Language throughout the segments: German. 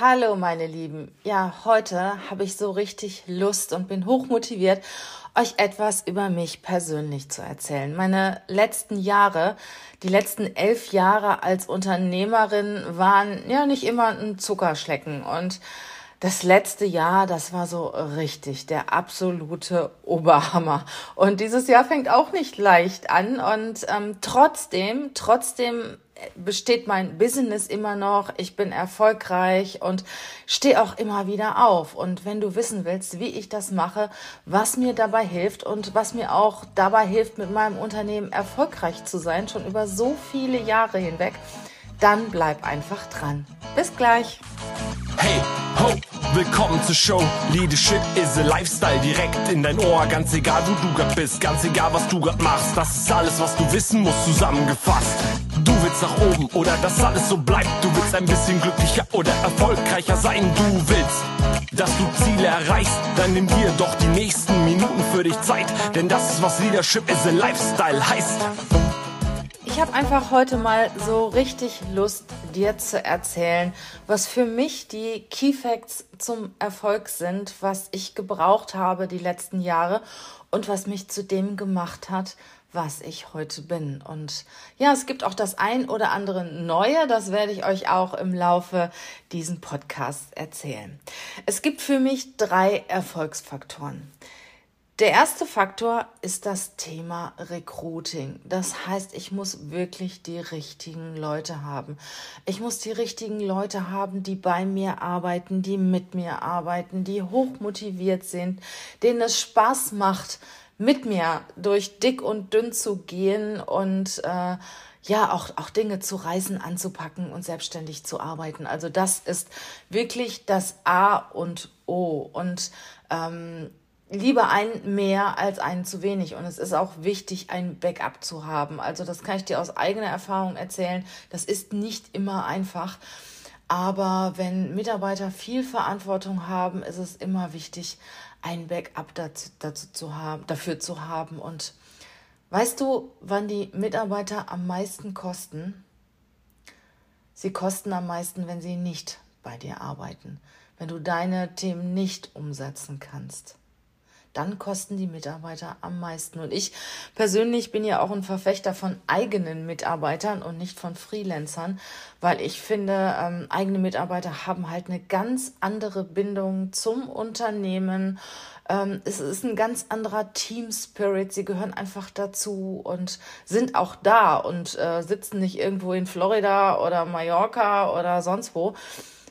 Hallo meine Lieben. Ja, heute habe ich so richtig Lust und bin hochmotiviert, euch etwas über mich persönlich zu erzählen. Meine letzten Jahre, die letzten elf Jahre als Unternehmerin waren ja nicht immer ein Zuckerschlecken und das letzte Jahr, das war so richtig der absolute Oberhammer. Und dieses Jahr fängt auch nicht leicht an. Und ähm, trotzdem, trotzdem besteht mein Business immer noch. Ich bin erfolgreich und stehe auch immer wieder auf. Und wenn du wissen willst, wie ich das mache, was mir dabei hilft und was mir auch dabei hilft, mit meinem Unternehmen erfolgreich zu sein, schon über so viele Jahre hinweg, dann bleib einfach dran. Bis gleich. Hey, ho, willkommen zur Show. Leadership is a Lifestyle direkt in dein Ohr. Ganz egal, wo du grad bist, ganz egal, was du grad machst. Das ist alles, was du wissen musst, zusammengefasst. Du willst nach oben oder dass alles so bleibt. Du willst ein bisschen glücklicher oder erfolgreicher sein. Du willst, dass du Ziele erreichst. Dann nimm dir doch die nächsten Minuten für dich Zeit. Denn das ist, was Leadership is a Lifestyle heißt. Ich habe einfach heute mal so richtig Lust, dir zu erzählen, was für mich die Key Facts zum Erfolg sind, was ich gebraucht habe die letzten Jahre und was mich zu dem gemacht hat, was ich heute bin. Und ja, es gibt auch das ein oder andere Neue, das werde ich euch auch im Laufe diesen Podcasts erzählen. Es gibt für mich drei Erfolgsfaktoren. Der erste Faktor ist das Thema Recruiting. Das heißt, ich muss wirklich die richtigen Leute haben. Ich muss die richtigen Leute haben, die bei mir arbeiten, die mit mir arbeiten, die hochmotiviert sind, denen es Spaß macht, mit mir durch dick und dünn zu gehen und äh, ja, auch, auch Dinge zu reißen, anzupacken und selbstständig zu arbeiten. Also das ist wirklich das A und O. Und ähm, lieber ein mehr als einen zu wenig. Und es ist auch wichtig, ein Backup zu haben. Also das kann ich dir aus eigener Erfahrung erzählen. Das ist nicht immer einfach. Aber wenn Mitarbeiter viel Verantwortung haben, ist es immer wichtig, ein Backup dazu, dazu zu haben, dafür zu haben. Und weißt du, wann die Mitarbeiter am meisten kosten? Sie kosten am meisten, wenn sie nicht bei dir arbeiten, wenn du deine Themen nicht umsetzen kannst dann kosten die Mitarbeiter am meisten. Und ich persönlich bin ja auch ein Verfechter von eigenen Mitarbeitern und nicht von Freelancern, weil ich finde, ähm, eigene Mitarbeiter haben halt eine ganz andere Bindung zum Unternehmen. Ähm, es ist ein ganz anderer Team Spirit. Sie gehören einfach dazu und sind auch da und äh, sitzen nicht irgendwo in Florida oder Mallorca oder sonst wo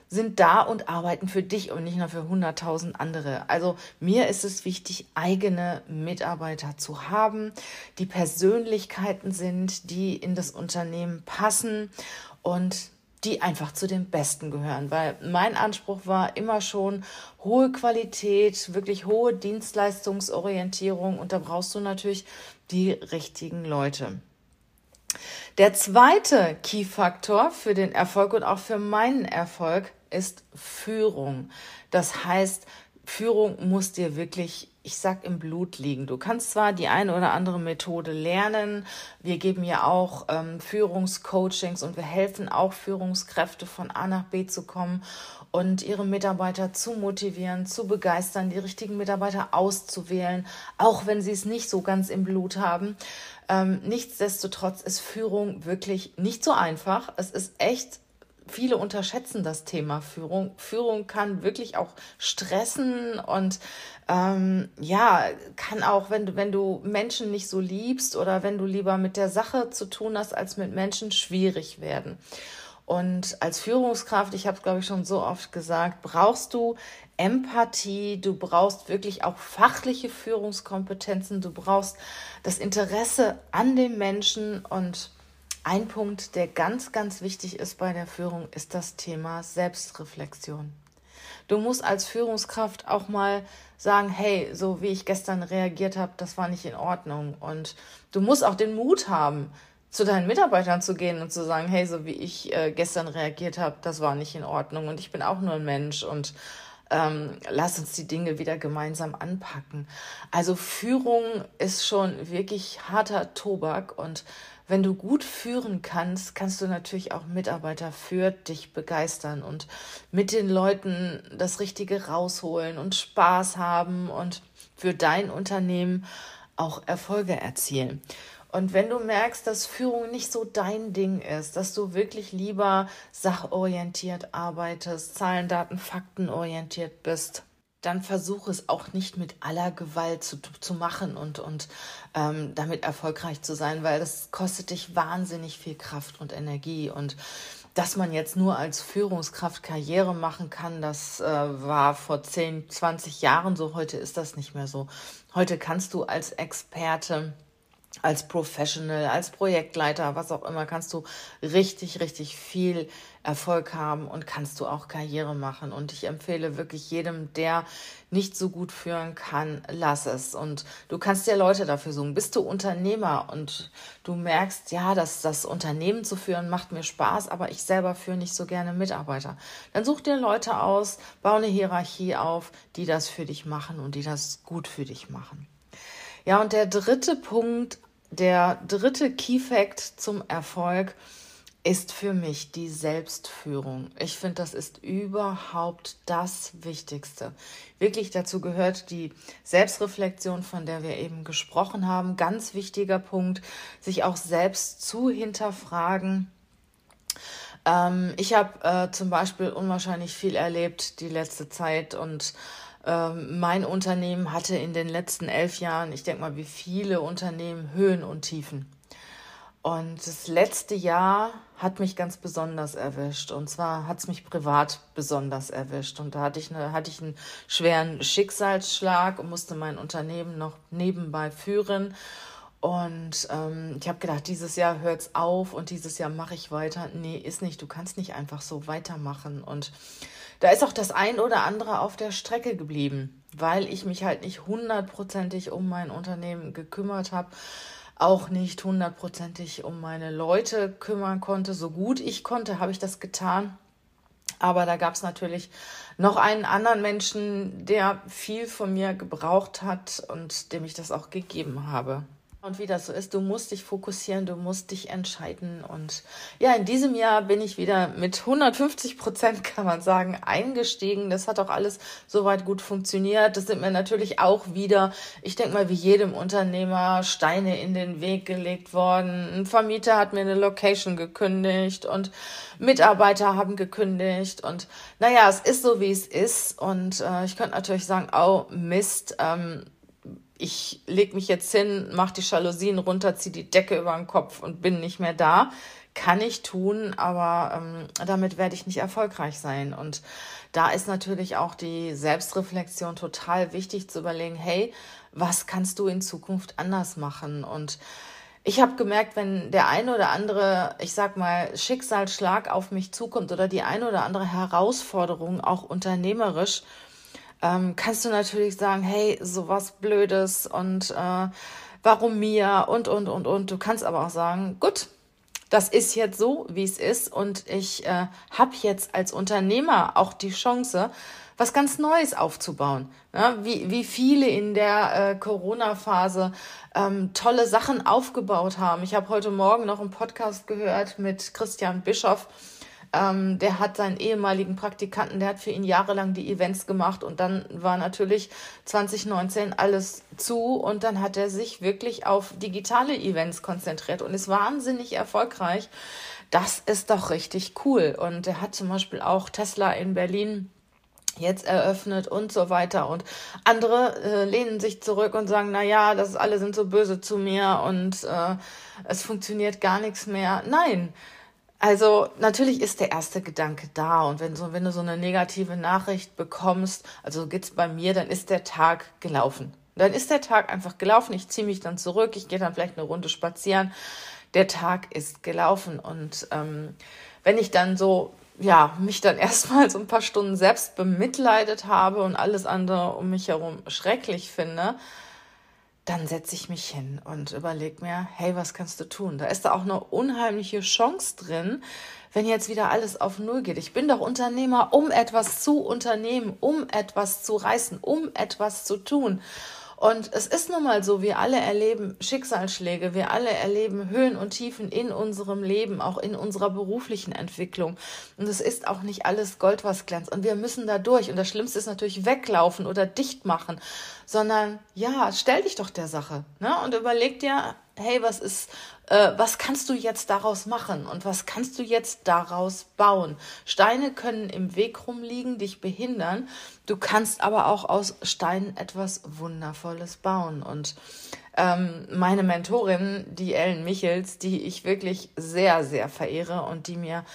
sind da und arbeiten für dich und nicht nur für 100.000 andere. Also mir ist es wichtig, eigene Mitarbeiter zu haben, die Persönlichkeiten sind, die in das Unternehmen passen und die einfach zu den Besten gehören, weil mein Anspruch war immer schon hohe Qualität, wirklich hohe Dienstleistungsorientierung und da brauchst du natürlich die richtigen Leute. Der zweite Key-Faktor für den Erfolg und auch für meinen Erfolg ist Führung. Das heißt, Führung muss dir wirklich, ich sag, im Blut liegen. Du kannst zwar die eine oder andere Methode lernen. Wir geben ja auch ähm, Führungscoachings und wir helfen auch Führungskräfte von A nach B zu kommen und ihre Mitarbeiter zu motivieren, zu begeistern, die richtigen Mitarbeiter auszuwählen, auch wenn sie es nicht so ganz im Blut haben. Ähm, nichtsdestotrotz ist Führung wirklich nicht so einfach. Es ist echt viele unterschätzen das Thema Führung. Führung kann wirklich auch stressen und ähm, ja, kann auch, wenn du, wenn du Menschen nicht so liebst oder wenn du lieber mit der Sache zu tun hast als mit Menschen, schwierig werden. Und als Führungskraft, ich habe es glaube ich schon so oft gesagt, brauchst du Empathie, du brauchst wirklich auch fachliche Führungskompetenzen, du brauchst das Interesse an dem Menschen und ein Punkt, der ganz, ganz wichtig ist bei der Führung, ist das Thema Selbstreflexion. Du musst als Führungskraft auch mal sagen, hey, so wie ich gestern reagiert habe, das war nicht in Ordnung. Und du musst auch den Mut haben, zu deinen Mitarbeitern zu gehen und zu sagen, hey, so wie ich äh, gestern reagiert habe, das war nicht in Ordnung und ich bin auch nur ein Mensch und ähm, lass uns die Dinge wieder gemeinsam anpacken. Also Führung ist schon wirklich harter Tobak und wenn du gut führen kannst, kannst du natürlich auch Mitarbeiter für dich begeistern und mit den Leuten das Richtige rausholen und Spaß haben und für dein Unternehmen auch Erfolge erzielen. Und wenn du merkst, dass Führung nicht so dein Ding ist, dass du wirklich lieber sachorientiert arbeitest, Zahlen, Daten, Fakten orientiert bist, dann versuche es auch nicht mit aller Gewalt zu, zu machen und, und ähm, damit erfolgreich zu sein, weil das kostet dich wahnsinnig viel Kraft und Energie. Und dass man jetzt nur als Führungskraft Karriere machen kann, das äh, war vor 10, 20 Jahren so. Heute ist das nicht mehr so. Heute kannst du als Experte als Professional, als Projektleiter, was auch immer, kannst du richtig, richtig viel Erfolg haben und kannst du auch Karriere machen. Und ich empfehle wirklich jedem, der nicht so gut führen kann, lass es. Und du kannst dir Leute dafür suchen. Bist du Unternehmer und du merkst, ja, dass das Unternehmen zu führen macht mir Spaß, aber ich selber führe nicht so gerne Mitarbeiter. Dann such dir Leute aus, bau eine Hierarchie auf, die das für dich machen und die das gut für dich machen. Ja, und der dritte Punkt der dritte Key Fact zum Erfolg ist für mich die Selbstführung. Ich finde, das ist überhaupt das Wichtigste. Wirklich dazu gehört die Selbstreflexion, von der wir eben gesprochen haben. Ganz wichtiger Punkt, sich auch selbst zu hinterfragen. Ähm, ich habe äh, zum Beispiel unwahrscheinlich viel erlebt die letzte Zeit und ähm, mein Unternehmen hatte in den letzten elf Jahren, ich denke mal, wie viele Unternehmen, Höhen und Tiefen. Und das letzte Jahr hat mich ganz besonders erwischt. Und zwar hat es mich privat besonders erwischt. Und da hatte ich, eine, hatte ich einen schweren Schicksalsschlag und musste mein Unternehmen noch nebenbei führen. Und ähm, ich habe gedacht, dieses Jahr hört es auf und dieses Jahr mache ich weiter. Nee, ist nicht. Du kannst nicht einfach so weitermachen. Und da ist auch das ein oder andere auf der Strecke geblieben, weil ich mich halt nicht hundertprozentig um mein Unternehmen gekümmert habe, auch nicht hundertprozentig um meine Leute kümmern konnte. So gut ich konnte, habe ich das getan. Aber da gab es natürlich noch einen anderen Menschen, der viel von mir gebraucht hat und dem ich das auch gegeben habe. Und wie das so ist, du musst dich fokussieren, du musst dich entscheiden. Und ja, in diesem Jahr bin ich wieder mit 150 Prozent, kann man sagen, eingestiegen. Das hat auch alles soweit gut funktioniert. Das sind mir natürlich auch wieder, ich denke mal, wie jedem Unternehmer Steine in den Weg gelegt worden. Ein Vermieter hat mir eine Location gekündigt und Mitarbeiter haben gekündigt. Und naja, es ist so, wie es ist. Und äh, ich könnte natürlich sagen, oh Mist, ähm, ich lege mich jetzt hin, mache die Jalousien runter, ziehe die Decke über den Kopf und bin nicht mehr da. Kann ich tun, aber ähm, damit werde ich nicht erfolgreich sein. Und da ist natürlich auch die Selbstreflexion total wichtig zu überlegen, hey, was kannst du in Zukunft anders machen? Und ich habe gemerkt, wenn der eine oder andere, ich sag mal, Schicksalsschlag auf mich zukommt oder die eine oder andere Herausforderung, auch unternehmerisch, ähm, kannst du natürlich sagen, hey, sowas Blödes und äh, warum mir und, und, und, und. Du kannst aber auch sagen, gut, das ist jetzt so, wie es ist und ich äh, habe jetzt als Unternehmer auch die Chance, was ganz Neues aufzubauen. Ja, wie, wie viele in der äh, Corona-Phase ähm, tolle Sachen aufgebaut haben. Ich habe heute Morgen noch einen Podcast gehört mit Christian Bischoff ähm, der hat seinen ehemaligen Praktikanten, der hat für ihn jahrelang die Events gemacht und dann war natürlich 2019 alles zu und dann hat er sich wirklich auf digitale Events konzentriert und ist wahnsinnig erfolgreich. Das ist doch richtig cool. Und er hat zum Beispiel auch Tesla in Berlin jetzt eröffnet und so weiter. Und andere äh, lehnen sich zurück und sagen, na ja, das alle sind so böse zu mir und äh, es funktioniert gar nichts mehr. Nein, also natürlich ist der erste Gedanke da und wenn, so, wenn du so eine negative Nachricht bekommst, also geht's bei mir, dann ist der Tag gelaufen. Dann ist der Tag einfach gelaufen. Ich ziehe mich dann zurück, ich gehe dann vielleicht eine Runde spazieren. Der Tag ist gelaufen und ähm, wenn ich dann so ja mich dann erstmal so ein paar Stunden selbst bemitleidet habe und alles andere um mich herum schrecklich finde, dann setze ich mich hin und überlege mir, hey, was kannst du tun? Da ist da auch eine unheimliche Chance drin, wenn jetzt wieder alles auf Null geht. Ich bin doch Unternehmer, um etwas zu unternehmen, um etwas zu reißen, um etwas zu tun. Und es ist nun mal so, wir alle erleben Schicksalsschläge, wir alle erleben Höhen und Tiefen in unserem Leben, auch in unserer beruflichen Entwicklung. Und es ist auch nicht alles Gold, was glänzt. Und wir müssen da durch. Und das Schlimmste ist natürlich weglaufen oder dicht machen, sondern ja, stell dich doch der Sache ne? und überleg dir, hey, was ist, äh, was kannst du jetzt daraus machen und was kannst du jetzt daraus bauen? Steine können im Weg rumliegen, dich behindern. Du kannst aber auch aus Steinen etwas Wundervolles bauen. Und ähm, meine Mentorin, die Ellen Michels, die ich wirklich sehr, sehr verehre und die mir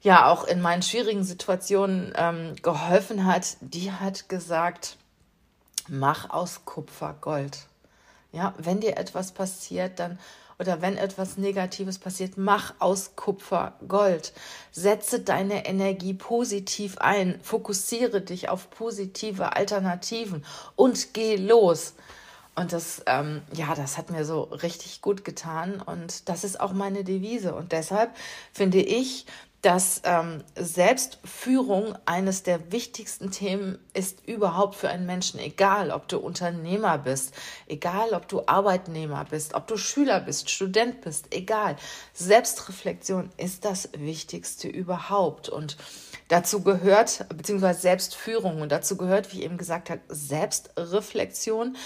ja auch in meinen schwierigen Situationen ähm, geholfen hat, die hat gesagt, mach aus Kupfer Gold. Ja, wenn dir etwas passiert, dann oder wenn etwas Negatives passiert, mach aus Kupfer Gold. Setze deine Energie positiv ein. Fokussiere dich auf positive Alternativen und geh los. Und das, ähm, ja, das hat mir so richtig gut getan. Und das ist auch meine Devise. Und deshalb finde ich, dass ähm, Selbstführung eines der wichtigsten Themen ist überhaupt für einen Menschen, egal ob du Unternehmer bist, egal ob du Arbeitnehmer bist, ob du Schüler bist, Student bist, egal. Selbstreflexion ist das Wichtigste überhaupt. Und dazu gehört, beziehungsweise Selbstführung. Und dazu gehört, wie ich eben gesagt habe, Selbstreflexion,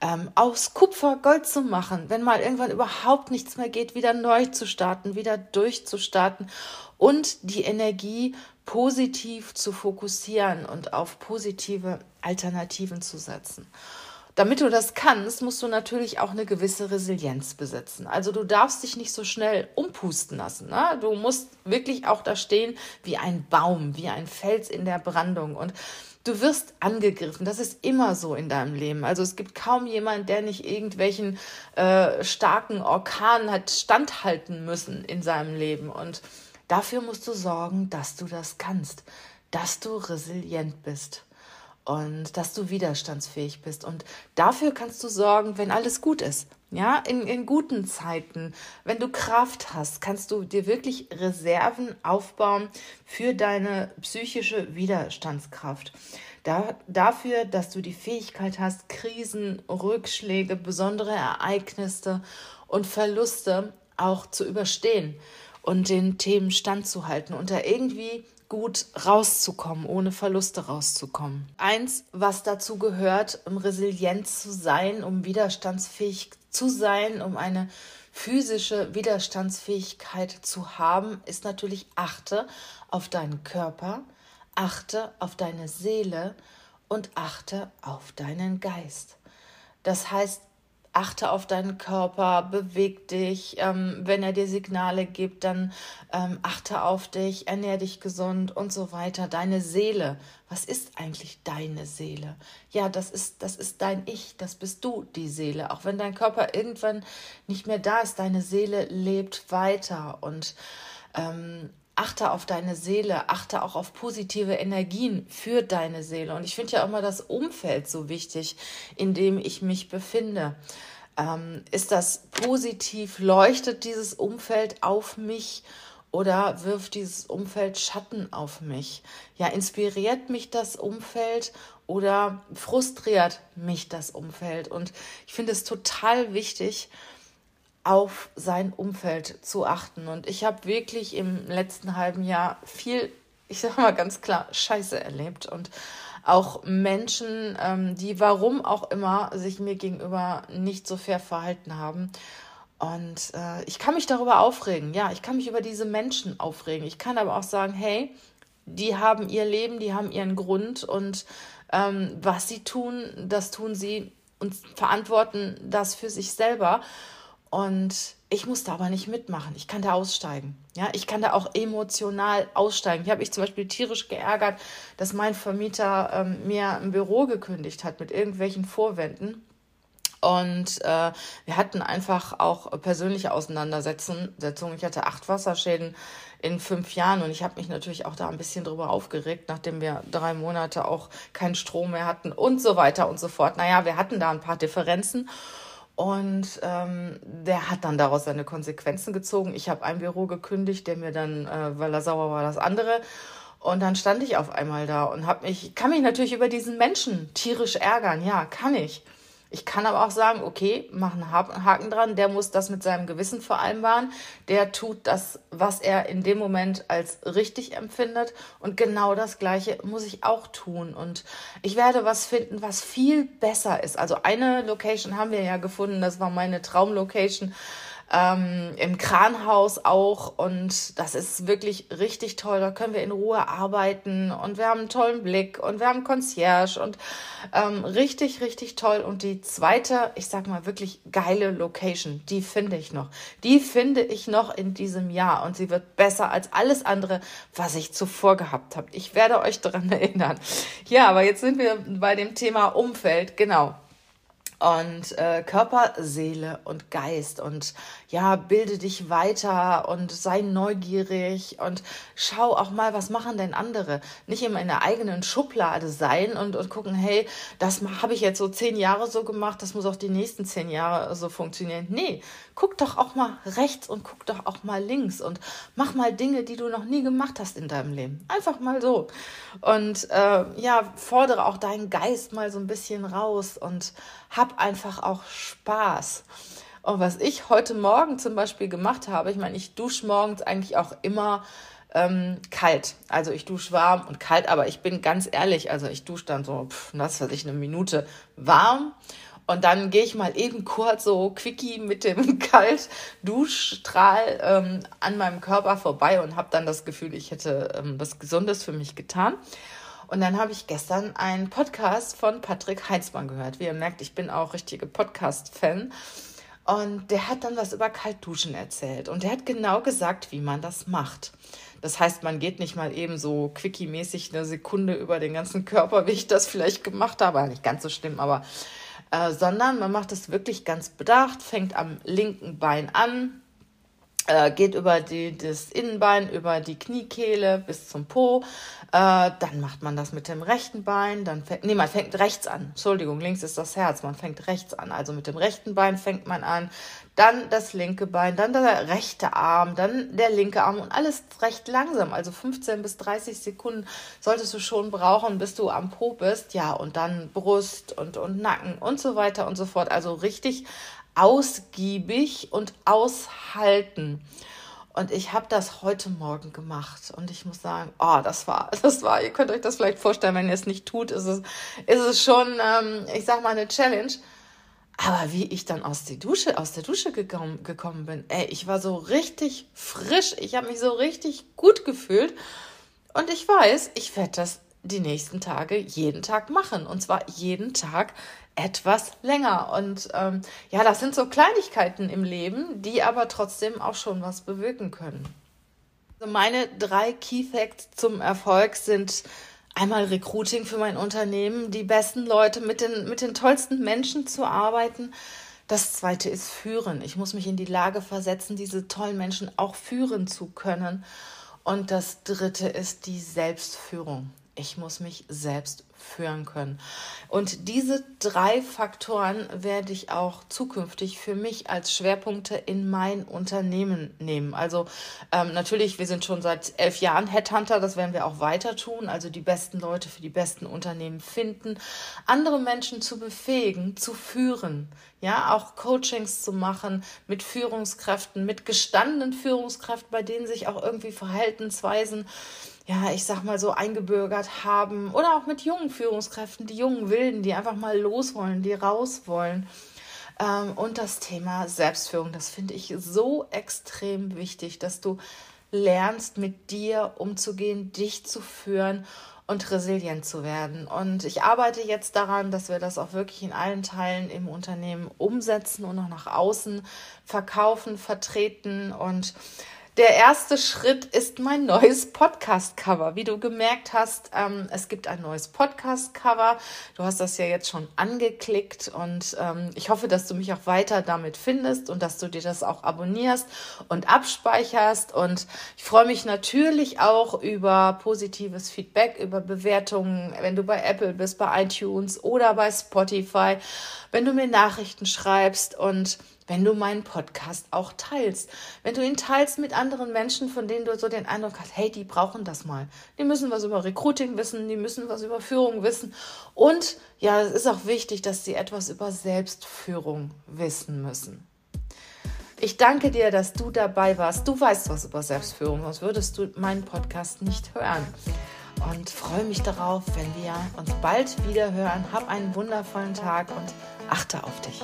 ähm, aus Kupfer Gold zu machen, wenn mal irgendwann überhaupt nichts mehr geht, wieder neu zu starten, wieder durchzustarten und die Energie positiv zu fokussieren und auf positive Alternativen zu setzen. Damit du das kannst, musst du natürlich auch eine gewisse Resilienz besitzen. Also du darfst dich nicht so schnell umpusten lassen. Ne? Du musst wirklich auch da stehen wie ein Baum, wie ein Fels in der Brandung. Und du wirst angegriffen. Das ist immer so in deinem Leben. Also es gibt kaum jemand, der nicht irgendwelchen äh, starken Orkanen hat standhalten müssen in seinem Leben. Und Dafür musst du sorgen, dass du das kannst, dass du resilient bist und dass du widerstandsfähig bist. Und dafür kannst du sorgen, wenn alles gut ist. Ja, in, in guten Zeiten, wenn du Kraft hast, kannst du dir wirklich Reserven aufbauen für deine psychische Widerstandskraft. Da, dafür, dass du die Fähigkeit hast, Krisen, Rückschläge, besondere Ereignisse und Verluste auch zu überstehen und den Themen standzuhalten und da irgendwie gut rauszukommen, ohne Verluste rauszukommen. Eins, was dazu gehört, um resilient zu sein, um widerstandsfähig zu sein, um eine physische Widerstandsfähigkeit zu haben, ist natürlich achte auf deinen Körper, achte auf deine Seele und achte auf deinen Geist. Das heißt, achte auf deinen Körper, beweg dich. Ähm, wenn er dir Signale gibt, dann ähm, achte auf dich, ernähr dich gesund und so weiter. Deine Seele. Was ist eigentlich deine Seele? Ja, das ist, das ist dein Ich, das bist du, die Seele. Auch wenn dein Körper irgendwann nicht mehr da ist, deine Seele lebt weiter und ähm, achte auf deine Seele, achte auch auf positive Energien für deine Seele. Und ich finde ja auch mal das Umfeld so wichtig, in dem ich mich befinde. Ähm, ist das positiv? Leuchtet dieses Umfeld auf mich? Oder wirft dieses Umfeld Schatten auf mich? Ja, inspiriert mich das Umfeld oder frustriert mich das Umfeld? Und ich finde es total wichtig, auf sein Umfeld zu achten. Und ich habe wirklich im letzten halben Jahr viel, ich sage mal ganz klar, Scheiße erlebt und auch Menschen, ähm, die warum auch immer sich mir gegenüber nicht so fair verhalten haben. Und äh, ich kann mich darüber aufregen. Ja, ich kann mich über diese Menschen aufregen. Ich kann aber auch sagen, hey, die haben ihr Leben, die haben ihren Grund und ähm, was sie tun, das tun sie und verantworten das für sich selber. Und ich muss da aber nicht mitmachen. Ich kann da aussteigen. Ja, ich kann da auch emotional aussteigen. Ich habe mich zum Beispiel tierisch geärgert, dass mein Vermieter ähm, mir ein Büro gekündigt hat mit irgendwelchen Vorwänden. Und äh, wir hatten einfach auch persönliche Auseinandersetzungen. Ich hatte acht Wasserschäden in fünf Jahren und ich habe mich natürlich auch da ein bisschen drüber aufgeregt, nachdem wir drei Monate auch keinen Strom mehr hatten und so weiter und so fort. Naja, wir hatten da ein paar Differenzen und ähm, der hat dann daraus seine Konsequenzen gezogen. Ich habe ein Büro gekündigt, der mir dann, äh, weil er sauer war, das andere. Und dann stand ich auf einmal da und habe mich, kann mich natürlich über diesen Menschen tierisch ärgern. Ja, kann ich. Ich kann aber auch sagen, okay, mach einen Haken dran, der muss das mit seinem Gewissen vereinbaren, der tut das, was er in dem Moment als richtig empfindet. Und genau das Gleiche muss ich auch tun. Und ich werde was finden, was viel besser ist. Also eine Location haben wir ja gefunden, das war meine Traumlocation ähm, im Kranhaus auch. Und das ist wirklich richtig toll. Da können wir in Ruhe arbeiten und wir haben einen tollen Blick und wir haben Concierge und ähm, richtig, richtig toll. Und die zweite, ich sag mal wirklich geile Location, die finde ich noch. Die finde ich noch in diesem Jahr und sie wird besser als alles andere, was ich zuvor gehabt habe. Ich werde euch daran erinnern. Ja, aber jetzt sind wir bei dem Thema Umfeld. Genau und äh, Körper, Seele und Geist und ja, bilde dich weiter und sei neugierig und schau auch mal, was machen denn andere. Nicht immer in der eigenen Schublade sein und, und gucken, hey, das habe ich jetzt so zehn Jahre so gemacht, das muss auch die nächsten zehn Jahre so funktionieren. Nee, guck doch auch mal rechts und guck doch auch mal links und mach mal Dinge, die du noch nie gemacht hast in deinem Leben. Einfach mal so. Und äh, ja, fordere auch deinen Geist mal so ein bisschen raus und hab einfach auch Spaß. Und was ich heute Morgen zum Beispiel gemacht habe, ich meine, ich dusche morgens eigentlich auch immer ähm, kalt. Also ich dusche warm und kalt, aber ich bin ganz ehrlich, also ich dusche dann so, pff, was weiß ich, eine Minute warm und dann gehe ich mal eben kurz so quickie mit dem Kaltduschstrahl ähm, an meinem Körper vorbei und habe dann das Gefühl, ich hätte ähm, was Gesundes für mich getan. Und dann habe ich gestern einen Podcast von Patrick Heinzmann gehört. Wie ihr merkt, ich bin auch richtige Podcast-Fan. Und der hat dann was über Kaltduschen erzählt. Und der hat genau gesagt, wie man das macht. Das heißt, man geht nicht mal eben so quickie-mäßig eine Sekunde über den ganzen Körper, wie ich das vielleicht gemacht habe. Nicht ganz so schlimm, aber äh, sondern man macht es wirklich ganz bedacht, fängt am linken Bein an, äh, geht über die, das Innenbein, über die Kniekehle bis zum Po. Äh, dann macht man das mit dem rechten Bein. Dann fängt, nee, man fängt rechts an. Entschuldigung, links ist das Herz. Man fängt rechts an. Also mit dem rechten Bein fängt man an. Dann das linke Bein, dann der rechte Arm, dann der linke Arm und alles recht langsam. Also 15 bis 30 Sekunden solltest du schon brauchen, bis du am Po bist. Ja, und dann Brust und, und Nacken und so weiter und so fort. Also richtig ausgiebig und aushalten. Und ich habe das heute Morgen gemacht und ich muss sagen, oh, das war, das war, ihr könnt euch das vielleicht vorstellen, wenn ihr es nicht tut, ist es, ist es schon, ähm, ich sag mal, eine Challenge. Aber wie ich dann aus der Dusche, aus der Dusche gekommen, gekommen bin, ey, ich war so richtig frisch, ich habe mich so richtig gut gefühlt. Und ich weiß, ich werde das die nächsten Tage jeden Tag machen. Und zwar jeden Tag etwas länger. Und ähm, ja, das sind so Kleinigkeiten im Leben, die aber trotzdem auch schon was bewirken können. Also meine drei Key Facts zum Erfolg sind einmal Recruiting für mein Unternehmen, die besten Leute mit den, mit den tollsten Menschen zu arbeiten. Das zweite ist Führen. Ich muss mich in die Lage versetzen, diese tollen Menschen auch führen zu können. Und das dritte ist die Selbstführung ich muss mich selbst führen können. Und diese drei Faktoren werde ich auch zukünftig für mich als Schwerpunkte in mein Unternehmen nehmen. Also ähm, natürlich, wir sind schon seit elf Jahren Headhunter, das werden wir auch weiter tun. Also die besten Leute für die besten Unternehmen finden, andere Menschen zu befähigen, zu führen. Ja, auch Coachings zu machen mit Führungskräften, mit gestandenen Führungskräften, bei denen sich auch irgendwie Verhaltensweisen ja, ich sag mal so eingebürgert haben oder auch mit jungen Führungskräften, die jungen Wilden, die einfach mal los wollen, die raus wollen. Ähm, und das Thema Selbstführung, das finde ich so extrem wichtig, dass du lernst, mit dir umzugehen, dich zu führen und resilient zu werden. Und ich arbeite jetzt daran, dass wir das auch wirklich in allen Teilen im Unternehmen umsetzen und auch nach außen verkaufen, vertreten und der erste Schritt ist mein neues Podcast-Cover. Wie du gemerkt hast, ähm, es gibt ein neues Podcast-Cover. Du hast das ja jetzt schon angeklickt und ähm, ich hoffe, dass du mich auch weiter damit findest und dass du dir das auch abonnierst und abspeicherst. Und ich freue mich natürlich auch über positives Feedback, über Bewertungen, wenn du bei Apple bist, bei iTunes oder bei Spotify, wenn du mir Nachrichten schreibst und wenn du meinen Podcast auch teilst. Wenn du ihn teilst mit anderen Menschen, von denen du so den Eindruck hast, hey, die brauchen das mal. Die müssen was über Recruiting wissen, die müssen was über Führung wissen. Und ja, es ist auch wichtig, dass sie etwas über Selbstführung wissen müssen. Ich danke dir, dass du dabei warst. Du weißt was über Selbstführung, sonst würdest du meinen Podcast nicht hören. Und freue mich darauf, wenn wir uns bald wieder hören. Hab einen wundervollen Tag und achte auf dich.